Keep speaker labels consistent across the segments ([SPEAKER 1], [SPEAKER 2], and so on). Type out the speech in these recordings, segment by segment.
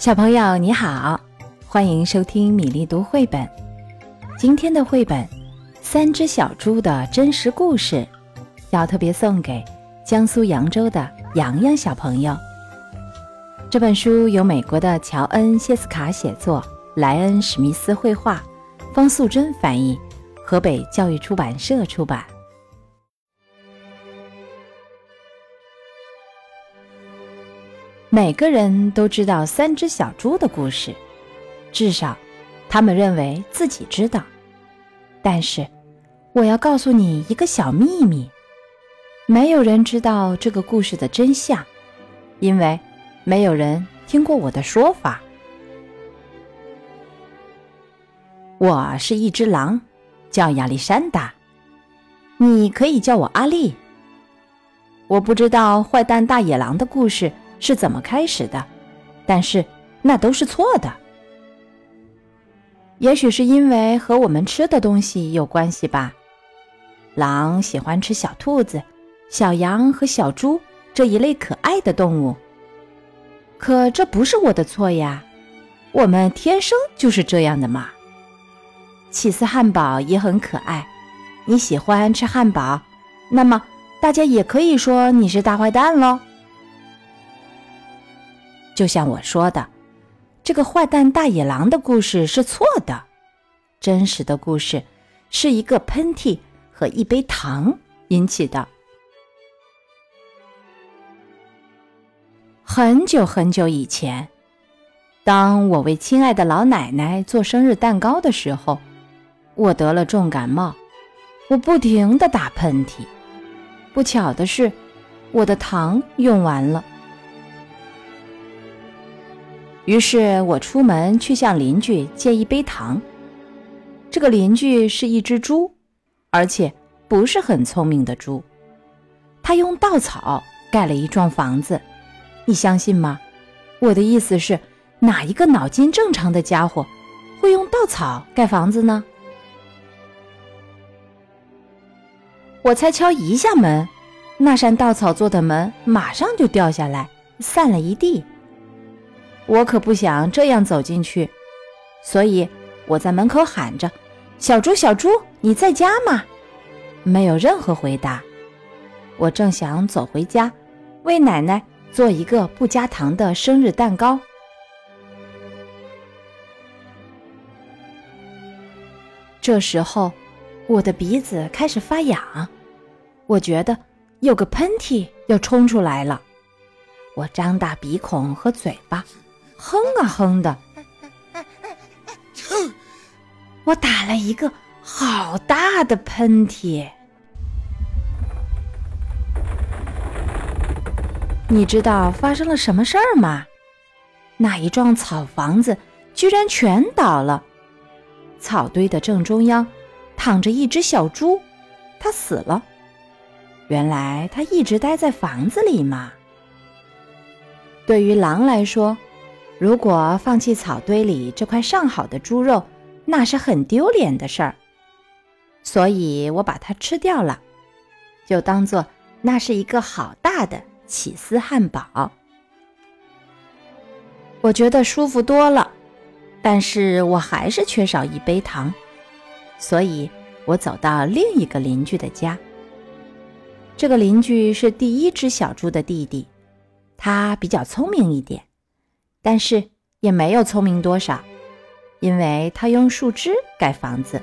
[SPEAKER 1] 小朋友你好，欢迎收听米粒读绘本。今天的绘本《三只小猪的真实故事》，要特别送给江苏扬州的洋洋小朋友。这本书由美国的乔恩·谢斯卡写作，莱恩·史密斯绘画，方素珍翻译，河北教育出版社出版。每个人都知道三只小猪的故事，至少他们认为自己知道。但是，我要告诉你一个小秘密：没有人知道这个故事的真相，因为没有人听过我的说法。我是一只狼，叫亚历山大，你可以叫我阿丽。我不知道坏蛋大野狼的故事。是怎么开始的？但是那都是错的。也许是因为和我们吃的东西有关系吧。狼喜欢吃小兔子、小羊和小猪这一类可爱的动物。可这不是我的错呀，我们天生就是这样的嘛。起司汉堡也很可爱，你喜欢吃汉堡，那么大家也可以说你是大坏蛋喽。就像我说的，这个坏蛋大野狼的故事是错的。真实的故事是一个喷嚏和一杯糖引起的。很久很久以前，当我为亲爱的老奶奶做生日蛋糕的时候，我得了重感冒，我不停的打喷嚏。不巧的是，我的糖用完了。于是我出门去向邻居借一杯糖。这个邻居是一只猪，而且不是很聪明的猪。他用稻草盖了一幢房子，你相信吗？我的意思是，哪一个脑筋正常的家伙会用稻草盖房子呢？我才敲一下门，那扇稻草做的门马上就掉下来，散了一地。我可不想这样走进去，所以我在门口喊着：“小猪，小猪，你在家吗？”没有任何回答。我正想走回家，为奶奶做一个不加糖的生日蛋糕。这时候，我的鼻子开始发痒，我觉得有个喷嚏要冲出来了。我张大鼻孔和嘴巴。哼啊哼的，我打了一个好大的喷嚏。你知道发生了什么事儿吗？那一幢草房子居然全倒了，草堆的正中央躺着一只小猪，它死了。原来它一直待在房子里嘛。对于狼来说。如果放弃草堆里这块上好的猪肉，那是很丢脸的事儿。所以我把它吃掉了，就当做那是一个好大的起司汉堡。我觉得舒服多了，但是我还是缺少一杯糖，所以我走到另一个邻居的家。这个邻居是第一只小猪的弟弟，他比较聪明一点。但是也没有聪明多少，因为他用树枝盖房子。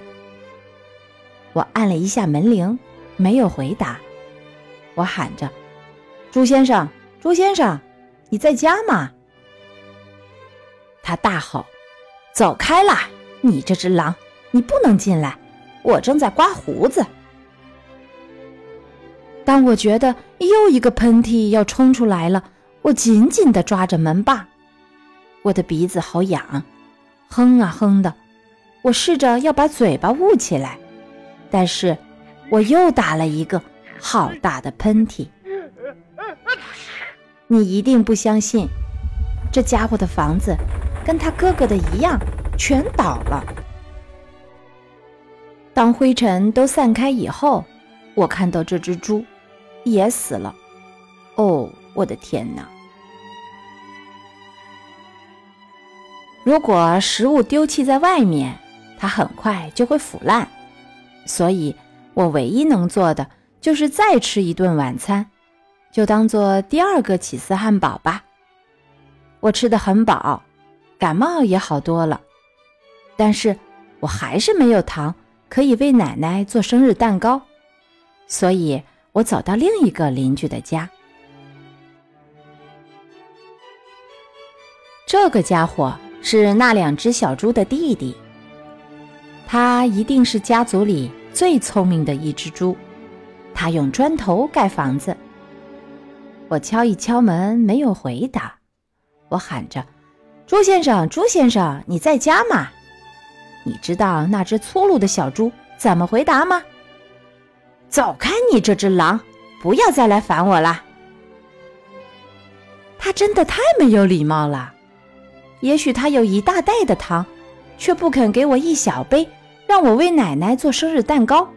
[SPEAKER 1] 我按了一下门铃，没有回答。我喊着：“朱先生，朱先生，你在家吗？”他大吼：“走开啦！你这只狼，你不能进来！我正在刮胡子。”当我觉得又一个喷嚏要冲出来了，我紧紧地抓着门把。我的鼻子好痒，哼啊哼的。我试着要把嘴巴捂起来，但是我又打了一个好大的喷嚏。你一定不相信，这家伙的房子跟他哥哥的一样，全倒了。当灰尘都散开以后，我看到这只猪也死了。哦，我的天哪！如果食物丢弃在外面，它很快就会腐烂。所以，我唯一能做的就是再吃一顿晚餐，就当做第二个起司汉堡吧。我吃的很饱，感冒也好多了，但是我还是没有糖可以为奶奶做生日蛋糕，所以我走到另一个邻居的家。这个家伙是那两只小猪的弟弟，他一定是家族里最聪明的一只猪。他用砖头盖房子。我敲一敲门，没有回答。我喊着：“猪先生，猪先生，你在家吗？”你知道那只粗鲁的小猪怎么回答吗？“走开，你这只狼，不要再来烦我啦。”他真的太没有礼貌了。也许他有一大袋的糖，却不肯给我一小杯，让我为奶奶做生日蛋糕。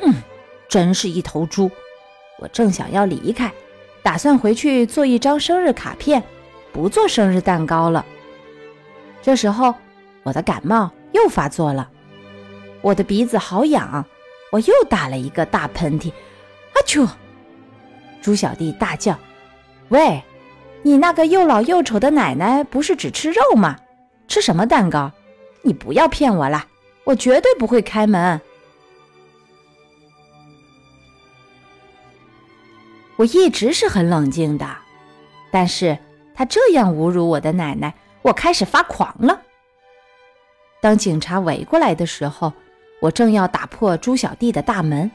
[SPEAKER 1] 哼，真是一头猪！我正想要离开，打算回去做一张生日卡片，不做生日蛋糕了。这时候，我的感冒又发作了，我的鼻子好痒，我又打了一个大喷嚏。阿丘！猪小弟大叫：“喂！”你那个又老又丑的奶奶不是只吃肉吗？吃什么蛋糕？你不要骗我啦！我绝对不会开门。我一直是很冷静的，但是他这样侮辱我的奶奶，我开始发狂了。当警察围过来的时候，我正要打破猪小弟的大门，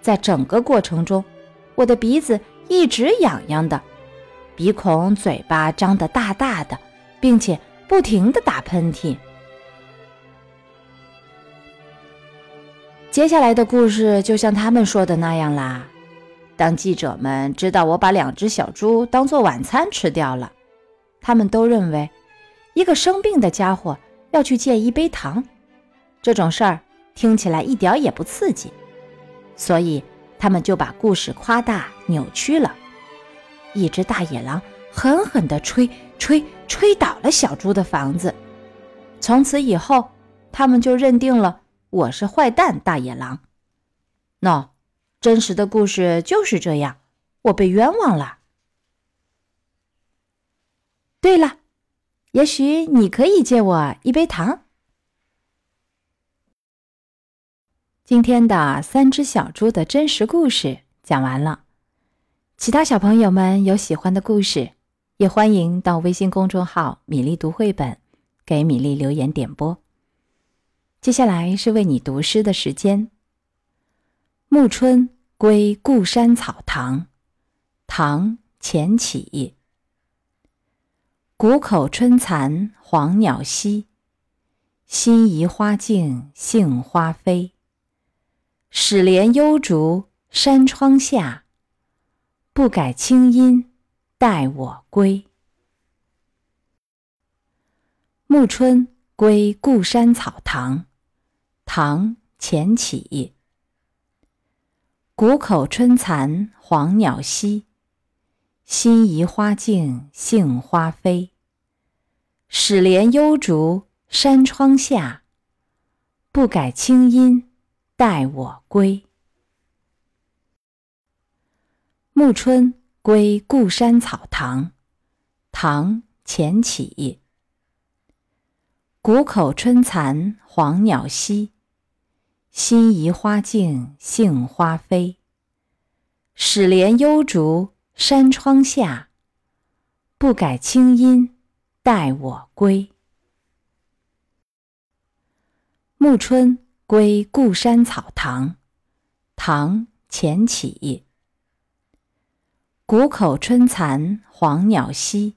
[SPEAKER 1] 在整个过程中，我的鼻子一直痒痒的。鼻孔、嘴巴张得大大的，并且不停地打喷嚏。接下来的故事就像他们说的那样啦。当记者们知道我把两只小猪当做晚餐吃掉了，他们都认为一个生病的家伙要去借一杯糖，这种事儿听起来一点也不刺激，所以他们就把故事夸大、扭曲了。一只大野狼狠狠地吹吹吹倒了小猪的房子，从此以后，他们就认定了我是坏蛋大野狼。喏，真实的故事就是这样，我被冤枉了。对了，也许你可以借我一杯糖。今天的三只小猪的真实故事讲完了。其他小朋友们有喜欢的故事，也欢迎到微信公众号“米粒读绘本”给米粒留言点播。接下来是为你读诗的时间。《暮春归故山草堂》，唐·钱起。谷口春残黄鸟稀，辛夷花径杏花飞。始怜幽竹山窗下。不改清音，待我归。《暮春归故山草堂》唐·钱起。谷口春残黄鸟稀，辛夷花径杏花飞。始怜幽竹山窗下，不改清音，待我归。《暮春归故山草堂》唐·钱起。谷口春残黄鸟稀，辛夷花径杏花飞。始怜幽竹山窗下，不改清音，待我归。《暮春归故山草堂》唐·钱起。谷口春残黄鸟稀，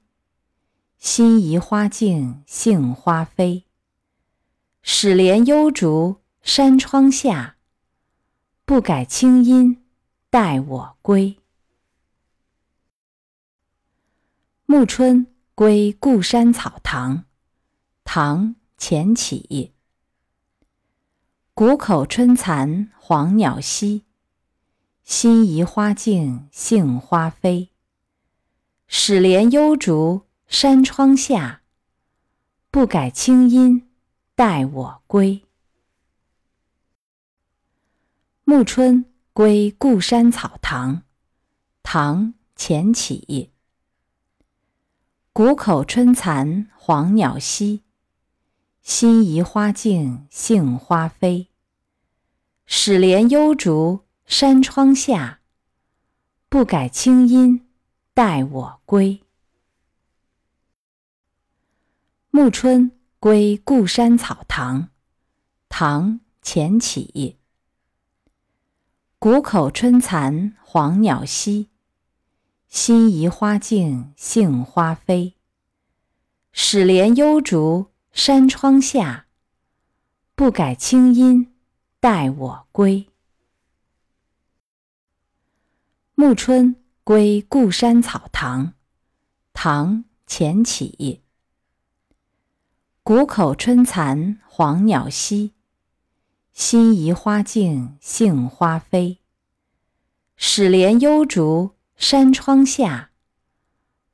[SPEAKER 1] 辛夷花径杏花飞。始怜幽竹山窗下，不改清音，待我归。《暮春归故山草堂》唐·钱起。谷口春残黄鸟稀。辛夷花径杏花飞，始怜幽竹山窗下，不改清音，待我归。暮春归故山草堂，唐·钱起。谷口春残黄鸟稀，辛夷花径杏花飞。始怜幽竹山窗下，不改清音，待我归。暮春归故山草堂，唐·钱起。谷口春残黄鸟稀，辛夷花径杏花飞。始怜幽竹山窗下，不改清音，待我归。暮春归故山草堂，唐·钱起。谷口春残黄鸟稀。辛夷花径杏花飞，始怜幽竹山窗下，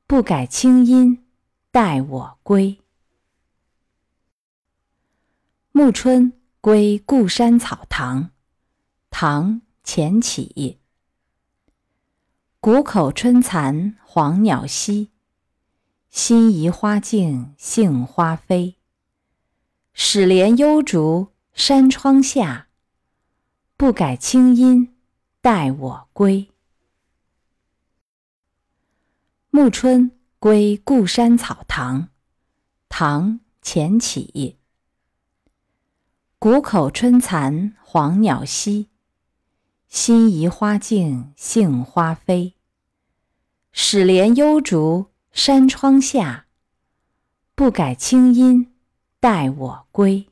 [SPEAKER 1] 不改清音，待我归。暮春归故山草堂，唐·钱起。谷口春残黄鸟稀，辛夷花径杏花飞。始怜幽竹。山窗下，不改清音，待我归。暮春归故山草堂，唐·钱起。谷口春残黄鸟稀，辛夷花径杏花飞。始怜幽竹山窗下，不改清音，待我归。